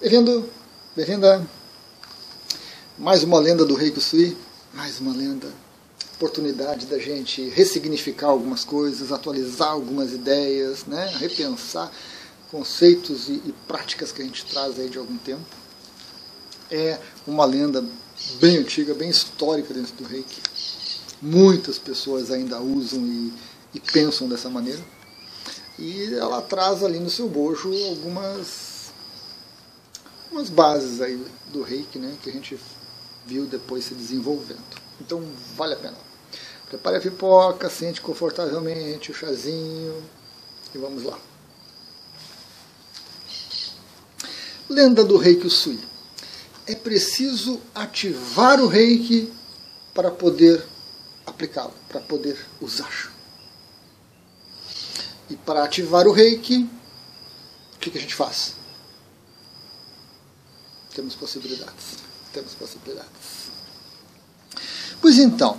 Bem-vindo, bem-vinda. Mais uma lenda do Rei Kusui, mais uma lenda. Oportunidade da gente ressignificar algumas coisas, atualizar algumas ideias, né? repensar conceitos e, e práticas que a gente traz aí de algum tempo. É uma lenda bem antiga, bem histórica dentro do reiki. Muitas pessoas ainda usam e, e pensam dessa maneira. E ela traz ali no seu bojo algumas umas bases aí do reiki, né, que a gente viu depois se desenvolvendo. Então vale a pena. Prepare a pipoca, sente confortavelmente o chazinho e vamos lá. Lenda do reiki Usui. É preciso ativar o reiki para poder aplicá-lo, para poder usar. E para ativar o reiki, o que, que a gente faz? Temos possibilidades. Temos possibilidades. Pois então,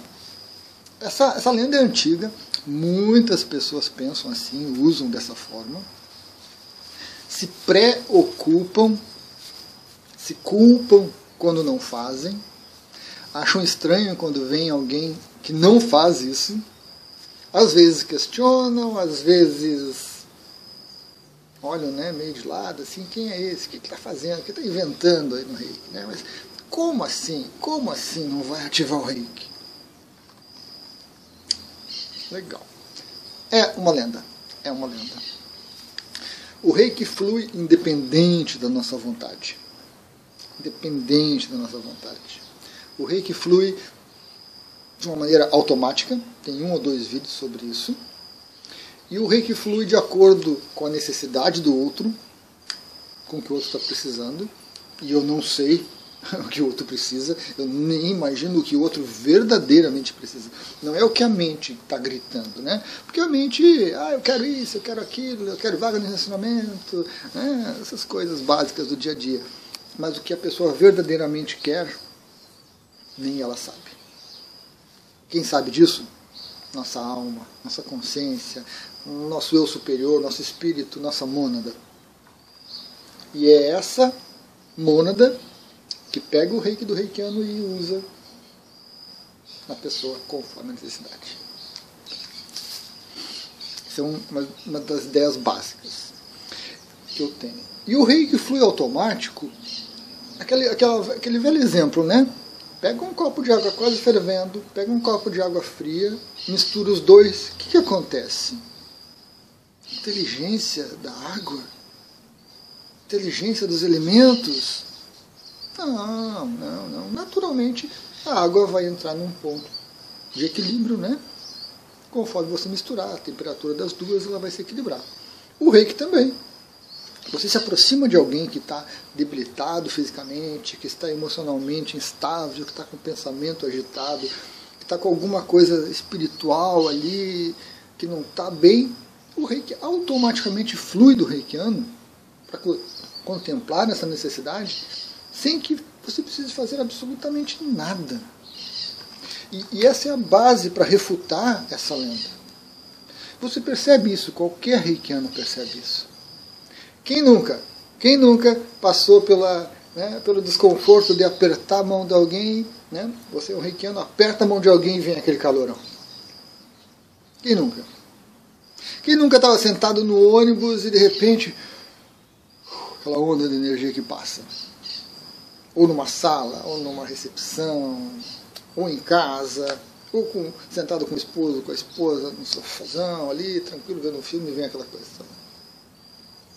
essa, essa lenda é antiga, muitas pessoas pensam assim, usam dessa forma, se preocupam, se culpam quando não fazem, acham estranho quando vem alguém que não faz isso, às vezes questionam, às vezes olham né, meio de lado, assim, quem é esse? O que está fazendo? O que está inventando aí no reiki? Né? Mas como assim? Como assim não vai ativar o reiki? Legal. É uma lenda. É uma lenda. O reiki flui independente da nossa vontade. Independente da nossa vontade. O reiki flui de uma maneira automática. Tem um ou dois vídeos sobre isso e o reiki flui de acordo com a necessidade do outro, com o que o outro está precisando. E eu não sei o que o outro precisa, eu nem imagino o que o outro verdadeiramente precisa. Não é o que a mente está gritando, né? Porque a mente, ah, eu quero isso, eu quero aquilo, eu quero vaga no relacionamento, né? essas coisas básicas do dia a dia. Mas o que a pessoa verdadeiramente quer, nem ela sabe. Quem sabe disso? Nossa alma, nossa consciência, nosso eu superior, nosso espírito, nossa mônada. E é essa mônada que pega o reiki do reikiano e usa na pessoa conforme a necessidade. Essa é uma, uma das ideias básicas que eu tenho. E o reiki flui automático, aquele, aquela, aquele velho exemplo, né? Pega um copo de água quase fervendo, pega um copo de água fria, mistura os dois, o que, que acontece? inteligência da água, inteligência dos elementos. Não, não, não. Naturalmente a água vai entrar num ponto de equilíbrio, né? Conforme você misturar a temperatura das duas, ela vai se equilibrar. O reiki também. Você se aproxima de alguém que está debilitado fisicamente, que está emocionalmente instável, que está com o pensamento agitado, que está com alguma coisa espiritual ali que não está bem, o reiki automaticamente flui do reikiano para contemplar essa necessidade sem que você precise fazer absolutamente nada. E, e essa é a base para refutar essa lenda. Você percebe isso, qualquer reikiano percebe isso. Quem nunca? Quem nunca passou pela, né, pelo desconforto de apertar a mão de alguém, né? Você é um reikiano, aperta a mão de alguém e vem aquele calorão. Quem nunca? Quem nunca estava sentado no ônibus e de repente aquela onda de energia que passa? Ou numa sala, ou numa recepção, ou em casa, ou com, sentado com o esposo, com a esposa, no sofazão ali, tranquilo, vendo um filme e vem aquela coisa.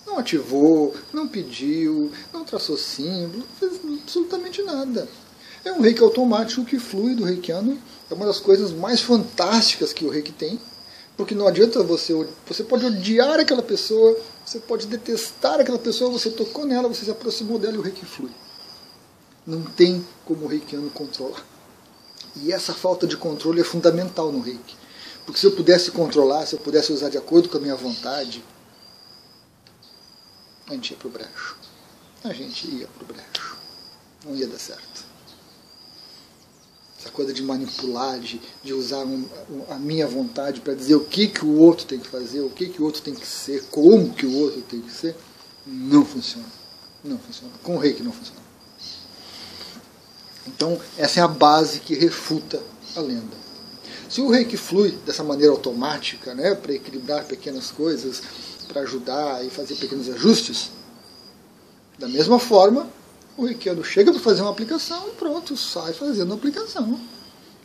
Não ativou, não pediu, não traçou símbolo, não fez absolutamente nada. É um reiki automático que flui do reikiano. É uma das coisas mais fantásticas que o reiki tem porque não adianta você. Você pode odiar aquela pessoa, você pode detestar aquela pessoa, você tocou nela, você se aproximou dela e o reiki flui. Não tem como o reikiano controlar. E essa falta de controle é fundamental no reiki. Porque se eu pudesse controlar, se eu pudesse usar de acordo com a minha vontade, a gente ia pro brecho. A gente ia pro brecho. Não ia dar certo essa coisa de manipular, de, de usar um, a minha vontade para dizer o que, que o outro tem que fazer, o que, que o outro tem que ser, como que o outro tem que ser, não funciona. Não funciona. Com o reiki não funciona. Então, essa é a base que refuta a lenda. Se o reiki flui dessa maneira automática, né, para equilibrar pequenas coisas, para ajudar e fazer pequenos ajustes, da mesma forma, o reikiano chega para fazer uma aplicação e pronto, sai fazendo a aplicação.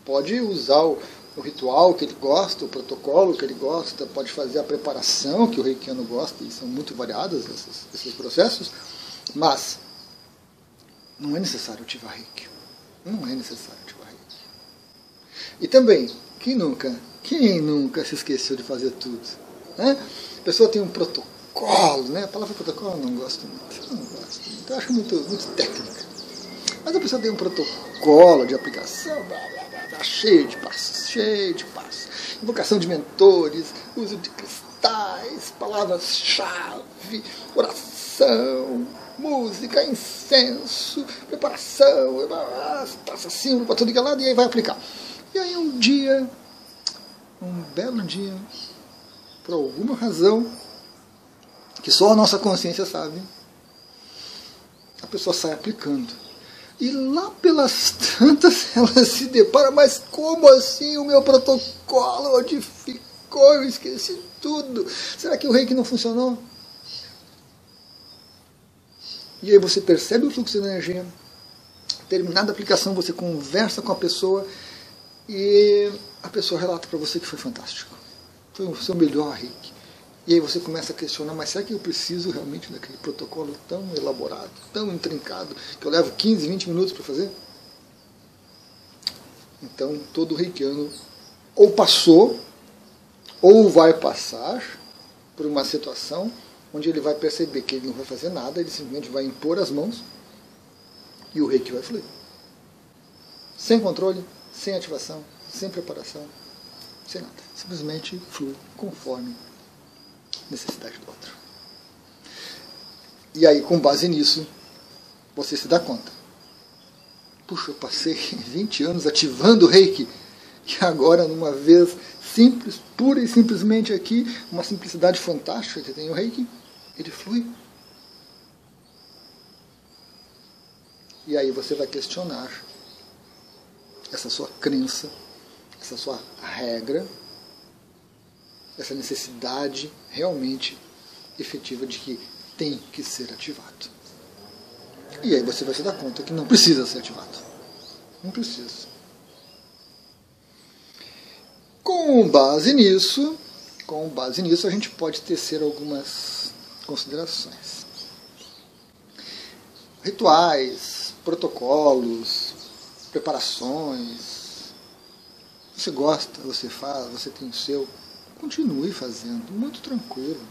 Pode usar o, o ritual que ele gosta, o protocolo que ele gosta, pode fazer a preparação que o reikiano gosta, e são muito variados esses, esses processos, mas não é necessário ativar reiki. Não é necessário ativar reiki. E também, quem nunca, quem nunca se esqueceu de fazer tudo? Né? A pessoa tem um protocolo, né? A palavra protocolo eu não gosto muito. Não gosto muito. Eu acho muito, muito técnica. Mas a pessoa tem um protocolo de aplicação, blá, blá, blá, blá, cheio de passos, cheio de passos. Invocação de mentores, uso de cristais, palavras-chave, oração, música, incenso, preparação, taça símbolo para tudo que é lado, e aí vai aplicar. E aí um dia, um belo dia, por alguma razão, que só a nossa consciência sabe, a pessoa sai aplicando. E lá pelas tantas ela se depara, mas como assim o meu protocolo onde ficou? Eu esqueci tudo. Será que o reiki não funcionou? E aí você percebe o fluxo de energia. Terminada a aplicação, você conversa com a pessoa e a pessoa relata para você que foi fantástico. Foi o seu melhor reiki. E aí você começa a questionar, mas será que eu preciso realmente daquele protocolo tão elaborado, tão intrincado, que eu levo 15, 20 minutos para fazer? Então, todo reikiano ou passou, ou vai passar por uma situação onde ele vai perceber que ele não vai fazer nada, ele simplesmente vai impor as mãos e o reiki vai fluir. Sem controle, sem ativação, sem preparação, sem nada. Simplesmente flui conforme necessidade do outro. E aí, com base nisso, você se dá conta. Puxa, eu passei 20 anos ativando o reiki, que agora, numa vez simples, pura e simplesmente aqui, uma simplicidade fantástica que tem o reiki, ele flui. E aí você vai questionar essa sua crença, essa sua regra, essa necessidade realmente efetiva de que tem que ser ativado. E aí você vai se dar conta que não precisa ser ativado. Não precisa. Com base nisso, com base nisso a gente pode tecer algumas considerações. Rituais, protocolos, preparações. Você gosta, você faz, você tem o seu continue fazendo, muito tranquilo.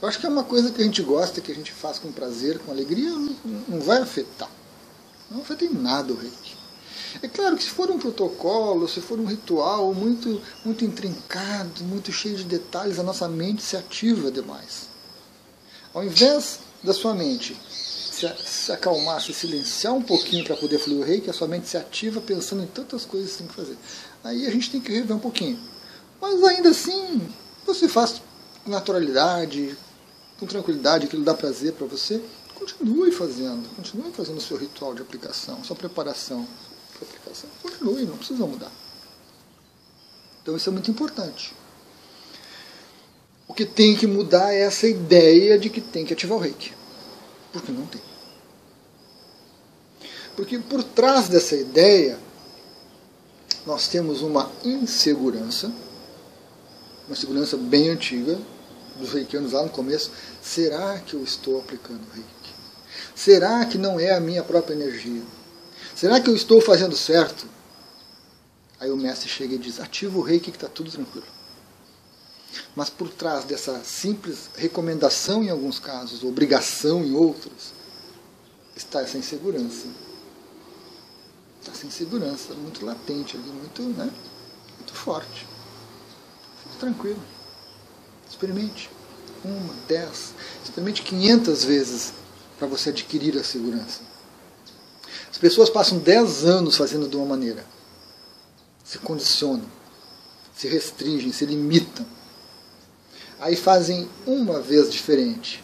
Eu acho que é uma coisa que a gente gosta, que a gente faz com prazer, com alegria, não, não vai afetar. Não afeta em nada o reiki. É claro que se for um protocolo, se for um ritual muito, muito intrincado, muito cheio de detalhes, a nossa mente se ativa demais. Ao invés da sua mente se, se acalmar, se silenciar um pouquinho para poder fluir o reiki, a sua mente se ativa pensando em tantas coisas que tem que fazer. Aí a gente tem que rever um pouquinho. Mas ainda assim, você faz com naturalidade, com tranquilidade, aquilo dá prazer para você, continue fazendo, continue fazendo o seu ritual de aplicação, sua preparação para aplicação. Continue, não precisa mudar. Então isso é muito importante. O que tem que mudar é essa ideia de que tem que ativar o reiki. Porque não tem. Porque por trás dessa ideia, nós temos uma insegurança uma segurança bem antiga dos reikianos lá no começo. Será que eu estou aplicando reiki? Será que não é a minha própria energia? Será que eu estou fazendo certo? Aí o mestre chega e diz: ativa o reiki que está tudo tranquilo. Mas por trás dessa simples recomendação em alguns casos, obrigação em outros, está essa insegurança. Está essa insegurança muito latente ali, muito, né, muito forte tranquilo. Experimente. Uma, dez, experimente 500 vezes para você adquirir a segurança. As pessoas passam 10 anos fazendo de uma maneira. Se condicionam, se restringem, se limitam. Aí fazem uma vez diferente.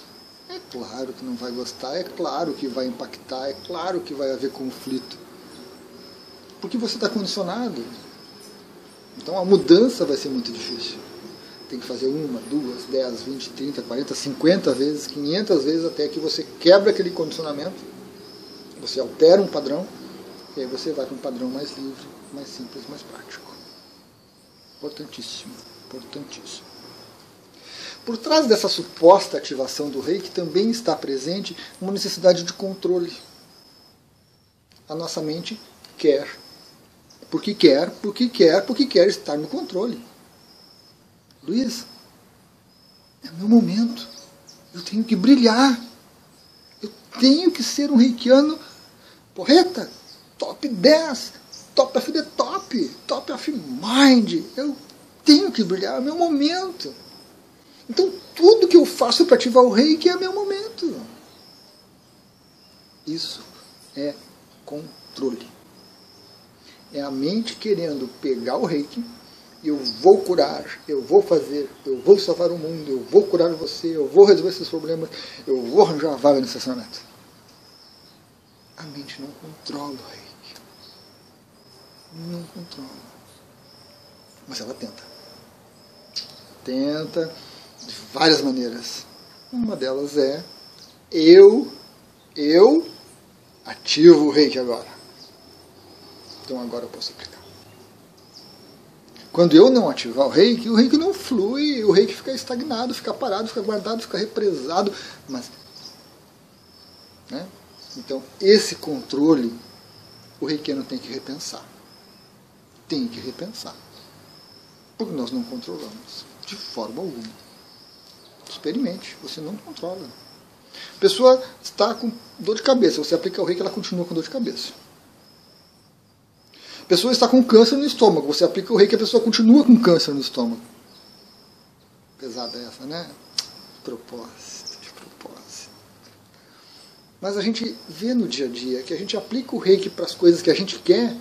É claro que não vai gostar, é claro que vai impactar, é claro que vai haver conflito. Porque você está condicionado. Então a mudança vai ser muito difícil. Tem que fazer uma, duas, dez, vinte, trinta, quarenta, cinquenta vezes, quinhentas vezes até que você quebra aquele condicionamento, você altera um padrão, e aí você vai para um padrão mais livre, mais simples, mais prático. Importantíssimo, importantíssimo. Por trás dessa suposta ativação do reiki também está presente uma necessidade de controle. A nossa mente quer. Porque quer, porque quer, porque quer estar no controle. Luiz, é meu momento. Eu tenho que brilhar. Eu tenho que ser um reikiano porreta, top 10, top the top, top of mind. Eu tenho que brilhar, é meu momento. Então, tudo que eu faço para ativar o reiki é meu momento. Isso é controle. É a mente querendo pegar o reiki, eu vou curar, eu vou fazer, eu vou salvar o mundo, eu vou curar você, eu vou resolver esses problemas, eu vou arranjar a vaga no estacionamento. A mente não controla o reiki. Não controla. Mas ela tenta. Tenta de várias maneiras. Uma delas é eu, eu ativo o reiki agora. Então agora eu posso aplicar. Quando eu não ativar o reiki, o reiki não flui, o reiki fica estagnado, fica parado, fica guardado, fica represado. Mas, né? Então, esse controle, o reikiano tem que repensar. Tem que repensar. Porque nós não controlamos, de forma alguma. Experimente, você não controla. A pessoa está com dor de cabeça, você aplica o reiki, ela continua com dor de cabeça. A pessoa está com câncer no estômago, você aplica o reiki, a pessoa continua com câncer no estômago. Pesada essa, né? De propósito, de propósito. Mas a gente vê no dia a dia que a gente aplica o reiki para as coisas que a gente quer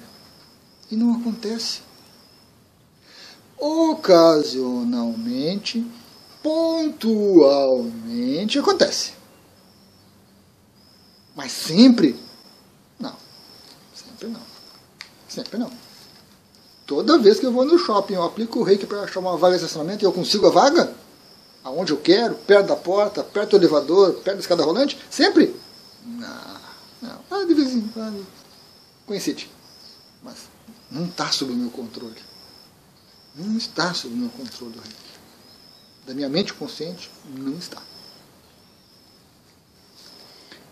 e não acontece. Ocasionalmente, pontualmente acontece. Mas sempre? Não. Sempre não. Sempre não. Toda vez que eu vou no shopping, eu aplico o reiki para achar uma vaga de estacionamento e eu consigo a vaga? Aonde eu quero, perto da porta, perto do elevador, perto da escada rolante? Sempre? Não. Não. Ah, de vez em quando. Coincide. Mas não está sob o meu controle. Não está sob o meu controle o reiki da minha mente consciente, não está.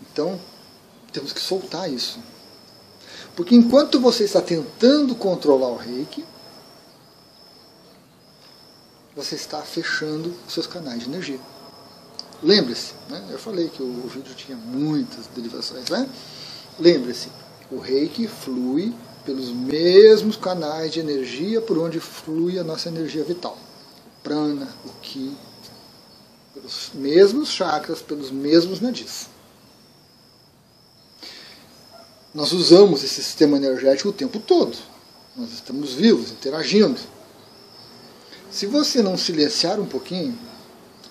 Então, temos que soltar isso. Porque enquanto você está tentando controlar o reiki, você está fechando os seus canais de energia. Lembre-se, né? eu falei que o, vídeo tinha muitas derivações, né? Lembre-se, o reiki flui pelos mesmos canais de energia por onde flui a nossa energia vital prana, o ki, pelos mesmos chakras, pelos mesmos nadis. Nós usamos esse sistema energético o tempo todo. Nós estamos vivos, interagindo. Se você não silenciar um pouquinho,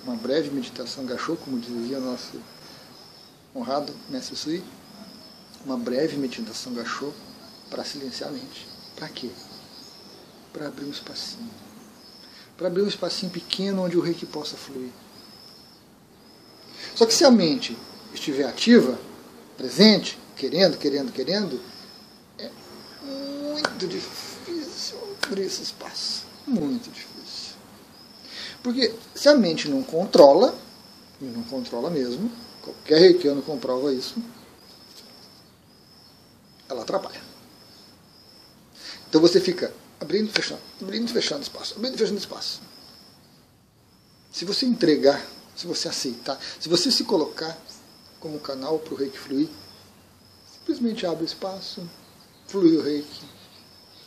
uma breve meditação gachô, como dizia nosso honrado mestre Sui, uma breve meditação gachô para silenciar a mente. Para quê? Para abrir um espacinho para abrir um espacinho pequeno onde o reiki possa fluir. Só que se a mente estiver ativa, presente, querendo, querendo, querendo, é muito difícil abrir esse espaço. Muito difícil. Porque se a mente não controla, e não controla mesmo, qualquer reikiano comprova isso, ela atrapalha. Então você fica abrindo e fechando, abrindo e fechando espaço, abrindo e fechando espaço. Se você entregar, se você aceitar, se você se colocar como canal para o reiki fluir, simplesmente abre o espaço, flui o reiki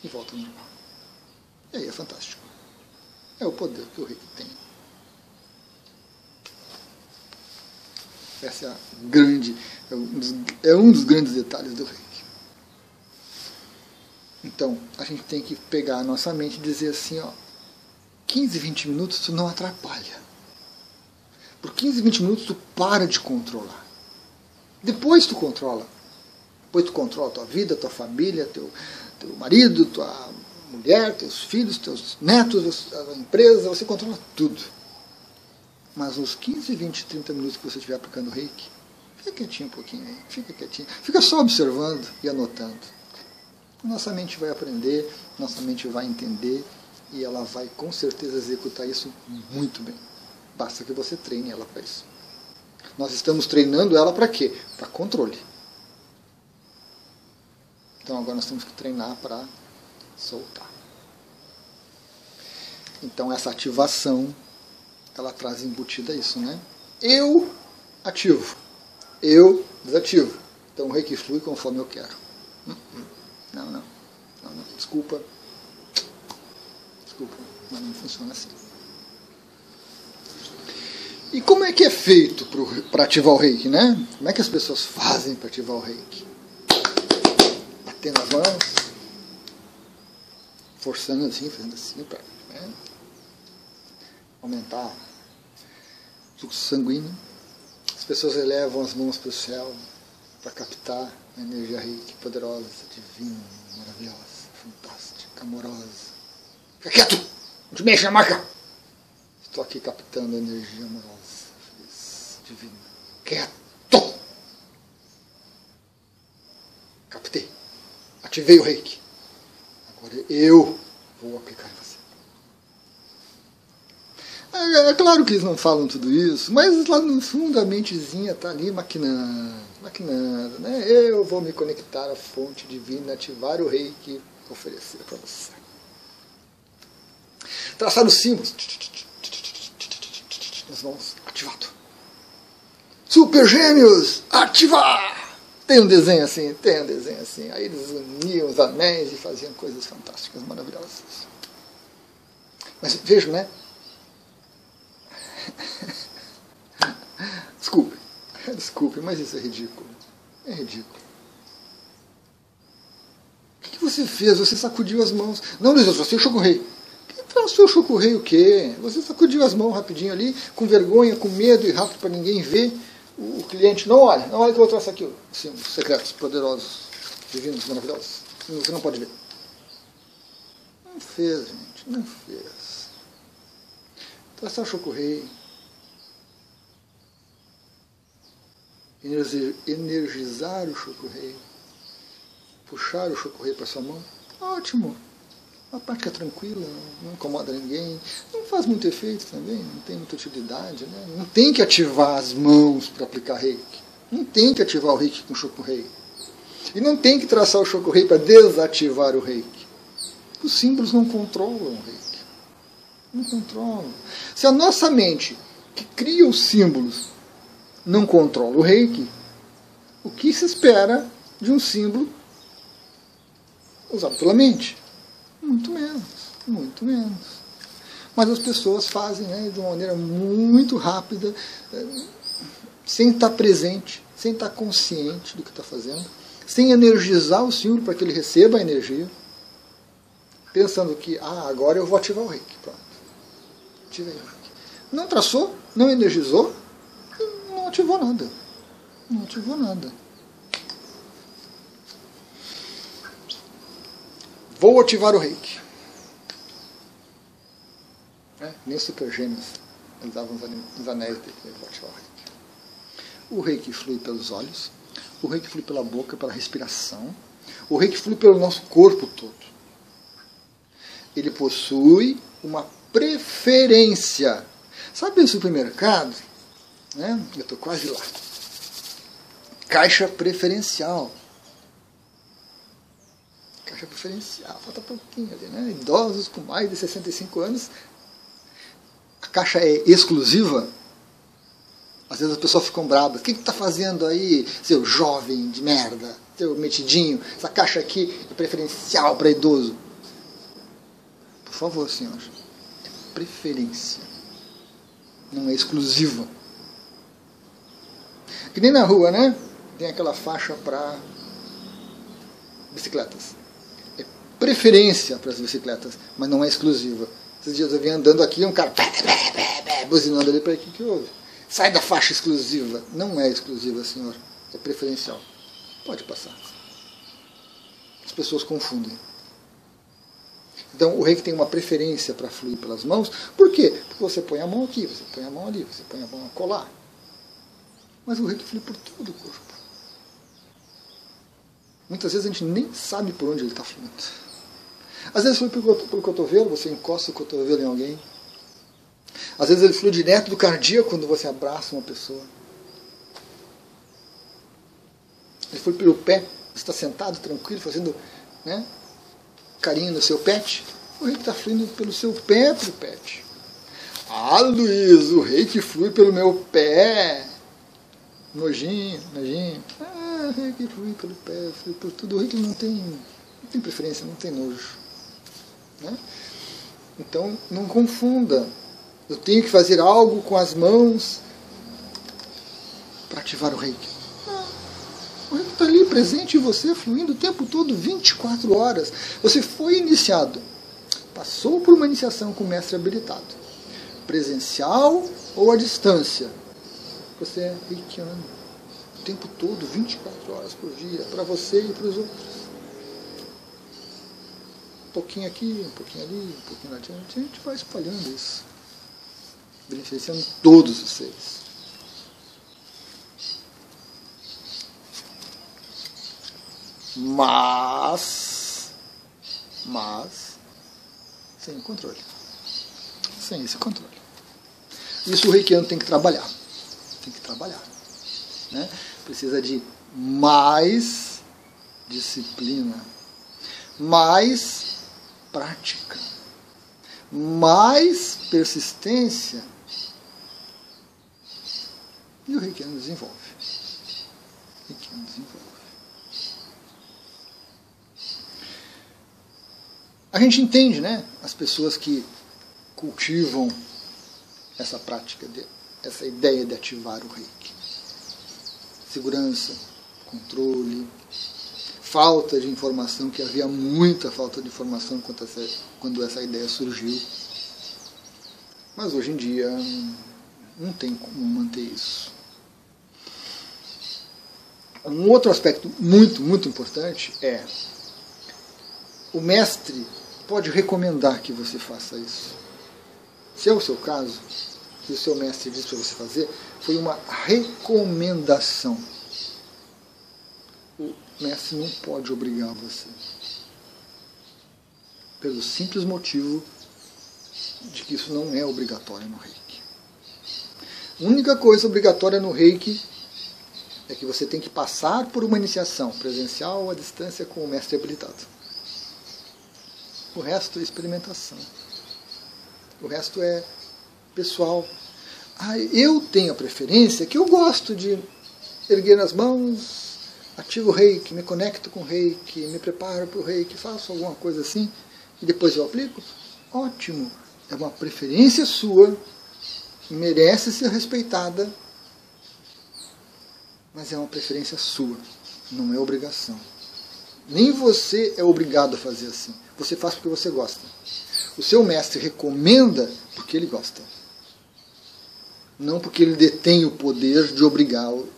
e volta ao normal. E aí é fantástico. É o poder que o reiki tem. Essa é a grande, é um dos, é um dos grandes detalhes do reiki. Então, a gente tem que pegar a nossa mente e dizer assim, ó, 15, 20 minutos isso não atrapalha. Por 15, 20 minutos tu para de controlar. Depois tu controla. Depois tu controla tua vida, tua família, teu, teu marido, tua mulher, teus filhos, teus netos, a empresa, você controla tudo. Mas os 15, 20, 30 minutos que você estiver aplicando reiki, fica quietinho um pouquinho aí, fica quietinho. Fica só observando e anotando. Nossa mente vai aprender, nossa mente vai entender e ela vai com certeza executar isso muito bem. Basta que você treine ela para isso. Nós estamos treinando ela para quê? Para controle. Então agora nós temos que treinar para soltar. Então essa ativação, ela traz embutida isso, né? Eu ativo, eu desativo. Então o reiki flui conforme eu quero. Hum, hum. Não, não, não, não. Desculpa. Desculpa, mas não funciona assim. E como é que é feito para ativar o reiki, né? Como é que as pessoas fazem para ativar o reiki? Batendo as mãos, forçando assim, fazendo assim para né, aumentar o fluxo sanguíneo. As pessoas elevam as mãos para o céu para captar a energia rica, poderosa, divina, maravilhosa, fantástica, amorosa. Fica quieto! Não te mexa, marca! Estou aqui captando a energia amorosa, feliz, divina. Quieto! Captei. Ativei o reiki. Agora eu vou aplicar. É, é, claro que eles não falam tudo isso, mas lá no fundo a mentezinha está ali maquinando, maquinando. Né? Eu vou me conectar à fonte divina, ativar o rei que oferecer para você. Traçar os símbolos. Nas mãos, ativado. Super Gêmeos, ativar! Tem um desenho assim, tem um desenho assim. Aí eles uniam os anéis e faziam coisas fantásticas, maravilhosas. Mas vejo, né? Desculpe, desculpe, mas isso é ridículo. É ridículo. O que você fez? Você sacudiu as mãos. Não, Luiz, você chocorrei. Você chocorrei o quê? Você sacudiu as mãos rapidinho ali, com vergonha, com medo e rápido para ninguém ver o cliente não olha, não olha que eu vou traçar aqui assim, secretos, poderosos, divinos, maravilhosos. Você não pode ver. Não fez, gente, não fez. Traçar o chocorrei. Energizar o chocorrei. Puxar o chocorrei para sua mão. Ótimo. Uma prática tranquila, não incomoda ninguém, não faz muito efeito também, não tem muita utilidade. Né? Não tem que ativar as mãos para aplicar reiki. Não tem que ativar o reiki com choco-rei. E não tem que traçar o choco-rei para desativar o reiki. Os símbolos não controlam o reiki. Não controlam. Se a nossa mente, que cria os símbolos, não controla o reiki, o que se espera de um símbolo usado pela mente? Muito menos, muito menos. Mas as pessoas fazem né, de uma maneira muito rápida, eh, sem estar presente, sem estar consciente do que está fazendo, sem energizar o símbolo para que ele receba a energia, pensando que, ah, agora eu vou ativar o reiki. Pronto. Ativei o reiki. Não traçou, não energizou, ativou nada. Não ativou nada. Vou ativar o reiki. É, nem super gêmeos usavam os anéis dele. Vou ativar o reiki. O reiki flui pelos olhos. O reiki flui pela boca, pela respiração. O reiki flui pelo nosso corpo todo. Ele possui uma preferência. Sabe o supermercado? Né? Eu estou quase lá. Caixa preferencial caixa preferencial, falta pouquinho ali, né? Idosos com mais de 65 anos, a caixa é exclusiva. Às vezes as pessoas ficam bravas. O que está fazendo aí, seu jovem de merda, seu metidinho? Essa caixa aqui é preferencial para idoso. Por favor, senhor. É preferência. Não é exclusiva. Que nem na rua, né? Tem aquela faixa para bicicletas preferência para as bicicletas, mas não é exclusiva. Esses dias eu vim andando aqui, um cara buzinando ali para o que, que houve. sai da faixa exclusiva. Não é exclusiva, senhor. É preferencial. Pode passar. As pessoas confundem. Então o reiki tem uma preferência para fluir pelas mãos. Por quê? Porque você põe a mão aqui, você põe a mão ali, você põe a mão colar. Mas o reiki flui por todo o corpo. Muitas vezes a gente nem sabe por onde ele está fluindo. Às vezes flui pelo cotovelo, você encosta o cotovelo em alguém. Às vezes ele flui direto do cardíaco quando você abraça uma pessoa. Ele flui pelo pé, você está sentado tranquilo, fazendo né, carinho no seu pet. O rei está fluindo pelo seu pé para pet. Ah, Luiz, o rei que flui pelo meu pé. Nojinho, nojinho. Ah, que flui pelo pé, por tudo. O que não tem, não tem preferência, não tem nojo. Né? Então, não confunda. Eu tenho que fazer algo com as mãos para ativar o reiki. O reiki está ali presente em você, fluindo o tempo todo, 24 horas. Você foi iniciado, passou por uma iniciação com o mestre habilitado, presencial ou à distância. Você é reikiano o tempo todo, 24 horas por dia, para você e para os outros um pouquinho aqui, um pouquinho ali, um pouquinho lá adiante, a gente vai espalhando isso, beneficiando todos os seres. Mas, mas, sem controle. Sem esse controle. Isso o reikiano tem que trabalhar. Tem que trabalhar. Né? Precisa de mais disciplina, mais prática, mais persistência, e o Reikiano desenvolve. O Reikiano desenvolve. A gente entende, né? As pessoas que cultivam essa prática, de, essa ideia de ativar o reiki. Segurança, controle, falta de informação, que havia muita falta de informação quando essa, ideia surgiu. Mas hoje em dia não tem como manter isso. Um outro aspecto muito, muito importante é o mestre pode recomendar que você faça isso. Se é o seu caso, se o seu mestre disse para você fazer, foi uma recomendação mestre não pode obrigar você. Pelo simples motivo de que isso não é obrigatório no reiki. A única coisa obrigatória no reiki é que você tem que passar por uma iniciação presencial ou à distância com o mestre habilitado. O resto é experimentação. O resto é pessoal. Ah, eu tenho a preferência que eu gosto de erguer as mãos, ativo o reiki, me conecto com o reiki, me preparo para o reiki, faço alguma coisa assim e depois eu aplico, ótimo. É uma preferência sua, merece ser respeitada, mas é uma preferência sua, não é obrigação. Nem você é obrigado a fazer assim. Você faz porque você gosta. O seu mestre recomenda porque ele gosta. Não porque ele detém o poder de obrigar ou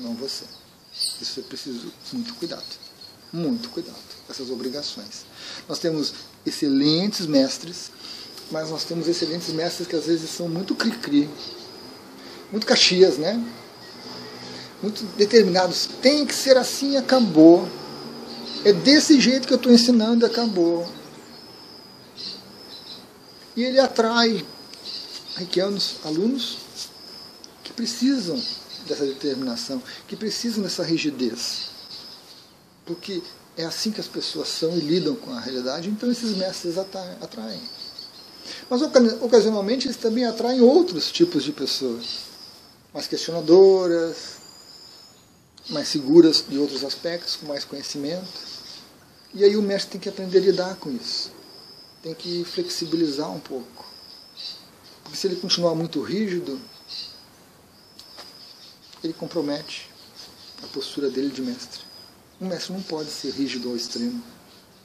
não você. Isso é preciso muito cuidado. Muito cuidado com essas obrigações. Nós temos excelentes mestres, mas nós temos excelentes mestres que às vezes são muito cri-cri, muito caxias, né? Muito determinados. Tem que ser assim acabou. É desse jeito que eu estou ensinando acabou. E ele atrai reikianos, alunos precisam dessa determinação, que precisam dessa rigidez. Porque é assim que as pessoas são e lidam com a realidade, então esses mestres atraem. Mas ocasionalmente eles também atraem outros tipos de pessoas, mais questionadoras, mais seguras de outros aspectos, com mais conhecimento. E aí o mestre tem que aprender a lidar com isso. Tem que flexibilizar um pouco. Porque se ele continuar muito rígido, ele compromete a postura dele de mestre. Um mestre não pode ser rígido ao extremo.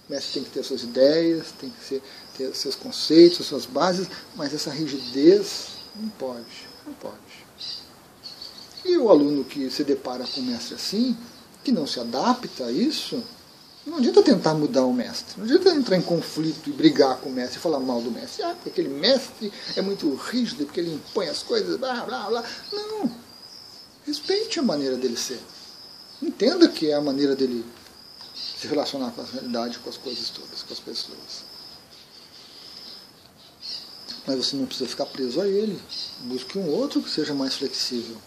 O mestre tem que ter suas ideias, tem que ser, ter seus conceitos, suas bases, mas essa rigidez não pode, não pode. E o aluno que se depara com o mestre assim, que não se adapta a isso, não adianta tentar mudar o mestre. Não adianta entrar em conflito e brigar com o mestre e falar mal do mestre. Ah, porque aquele mestre é muito rígido, porque ele impõe as coisas, blá, blá, blá. Não. Respeite a maneira dele ser. Entenda que é a maneira dele se relacionar com a realidade, com as coisas todas, com as pessoas. Mas você não precisa ficar preso a ele. Busque um outro que seja mais flexível.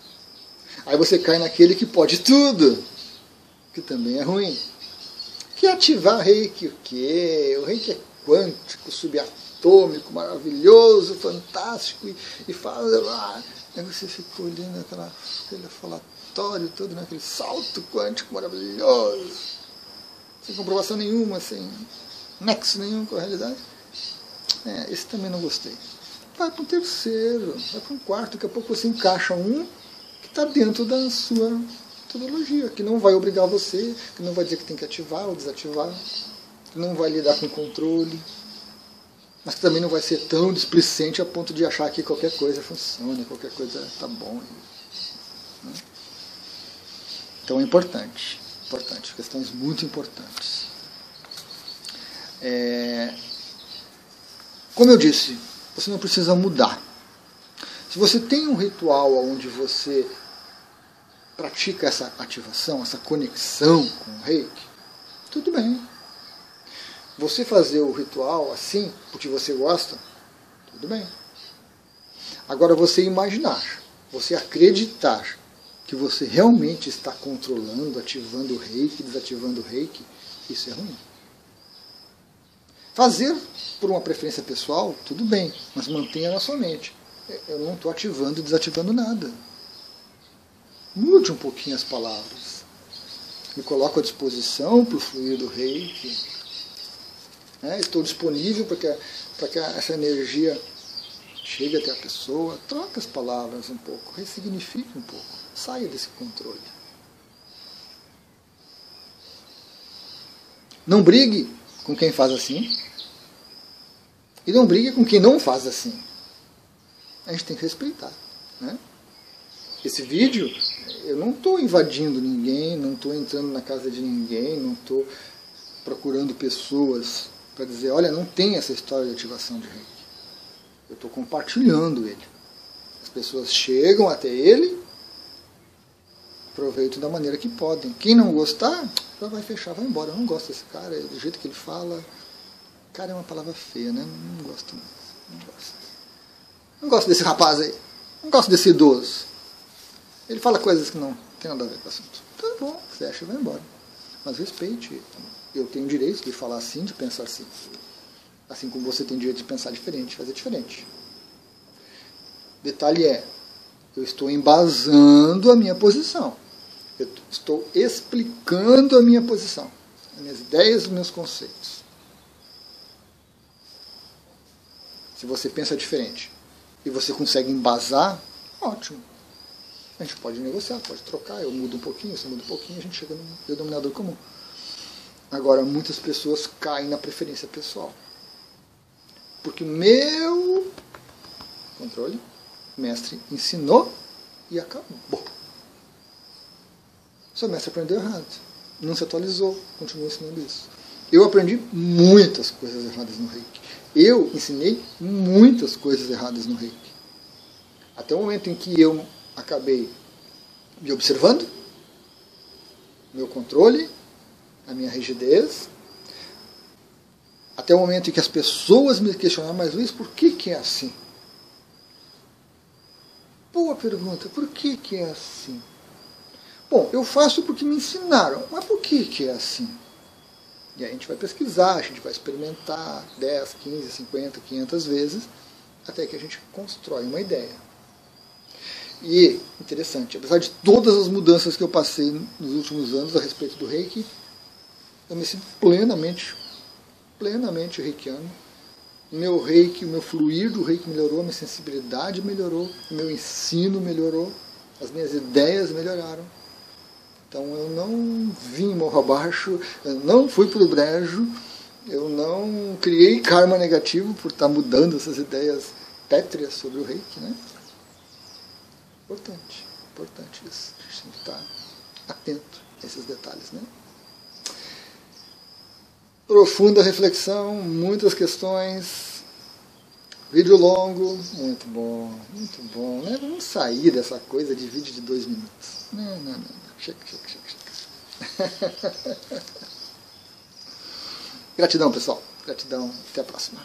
Aí você cai naquele que pode tudo, que também é ruim. Que ativar reiki o quê? O reiki é quântico, subatômico, maravilhoso, fantástico, e, e fala. Ah, aí você fica olhando aquela, aquele falatório todo, né? aquele salto quântico maravilhoso sem comprovação nenhuma, sem nexo nenhum com a realidade. É, esse também não gostei. Vai para um terceiro, vai para um quarto, daqui a pouco você encaixa um que está dentro da sua metodologia, que não vai obrigar você, que não vai dizer que tem que ativar ou desativar, que não vai lidar com controle, mas também não vai ser tão displicente a ponto de achar que qualquer coisa funciona, qualquer coisa está bom. Né? Então é importante importantes, questões muito importantes. É, como eu disse, você não precisa mudar. Se você tem um ritual onde você pratica essa ativação, essa conexão com o reiki, tudo bem. Você fazer o ritual assim, porque você gosta, tudo bem. Agora você imaginar, você acreditar que você realmente está controlando, ativando o reiki, desativando o reiki, isso é ruim. Fazer por uma preferência pessoal, tudo bem, mas mantenha na sua mente. Eu não estou ativando e desativando nada. Mude um pouquinho as palavras. Me coloco à disposição para o fluir do reiki. É, estou disponível para que, para que essa energia chegue até a pessoa. Troque as palavras um pouco, ressignifique um pouco. Saia desse controle. Não brigue com quem faz assim. E não brigue com quem não faz assim. A gente tem que respeitar. Né? Esse vídeo, eu não estou invadindo ninguém, não estou entrando na casa de ninguém, não estou procurando pessoas para dizer, olha, não tem essa história de ativação de reiki. Eu estou compartilhando ele. As pessoas chegam até ele proveito da maneira que podem. Quem não gostar, já vai fechar, vai embora. Eu não gosto desse cara, do jeito que ele fala. Cara é uma palavra feia, né? Não gosto mais. Não gosto. Não gosto desse rapaz aí. Não gosto desse idoso. Ele fala coisas que não tem nada a ver com o assunto. Tá bom, fecha e vai embora. Mas respeite. Eu tenho direito de falar assim, de pensar assim. Assim como você tem direito de pensar diferente, fazer diferente. Detalhe é, eu estou embasando a minha posição. Eu estou explicando a minha posição, as minhas ideias, os meus conceitos. Se você pensa diferente e você consegue embasar, ótimo. A gente pode negociar, pode trocar, eu mudo um pouquinho, você muda um pouquinho, a gente chega no denominador comum. Agora, muitas pessoas caem na preferência pessoal. Porque meu controle, mestre ensinou e acabou. Seu mestre aprendeu errado. Não se atualizou, continua ensinando isso. Eu aprendi muitas coisas erradas no reiki. Eu ensinei muitas coisas erradas no reiki. Até o momento em que eu acabei me observando, meu controle, a minha rigidez, até o momento em que as pessoas me questionaram, mas Luiz, por que, que é assim? Boa pergunta, por que, que é assim? Bom, eu faço porque me ensinaram, mas por que, que é assim? E aí a gente vai pesquisar, a gente vai experimentar 10, 15, 50, 500 vezes, até que a gente constrói uma ideia. E, interessante, apesar de todas as mudanças que eu passei nos últimos anos a respeito do reiki, eu me sinto plenamente, plenamente reikiano. Meu reiki, o meu fluir do reiki melhorou, minha sensibilidade melhorou, o meu ensino melhorou, as minhas ideias melhoraram. Então eu não vim morro abaixo, eu não fui para o brejo, eu não criei karma negativo por estar mudando essas ideias pétreas sobre o reiki. Né? Importante. Importante isso. A gente tem que estar atento a esses detalhes. Né? Profunda reflexão, muitas questões. Vídeo longo, muito bom, muito bom. Né? Vamos sair dessa coisa de vídeo de dois minutos. Não, não, não. não. Chega, chega, chega, chega. Gratidão, pessoal. Gratidão. Até a próxima.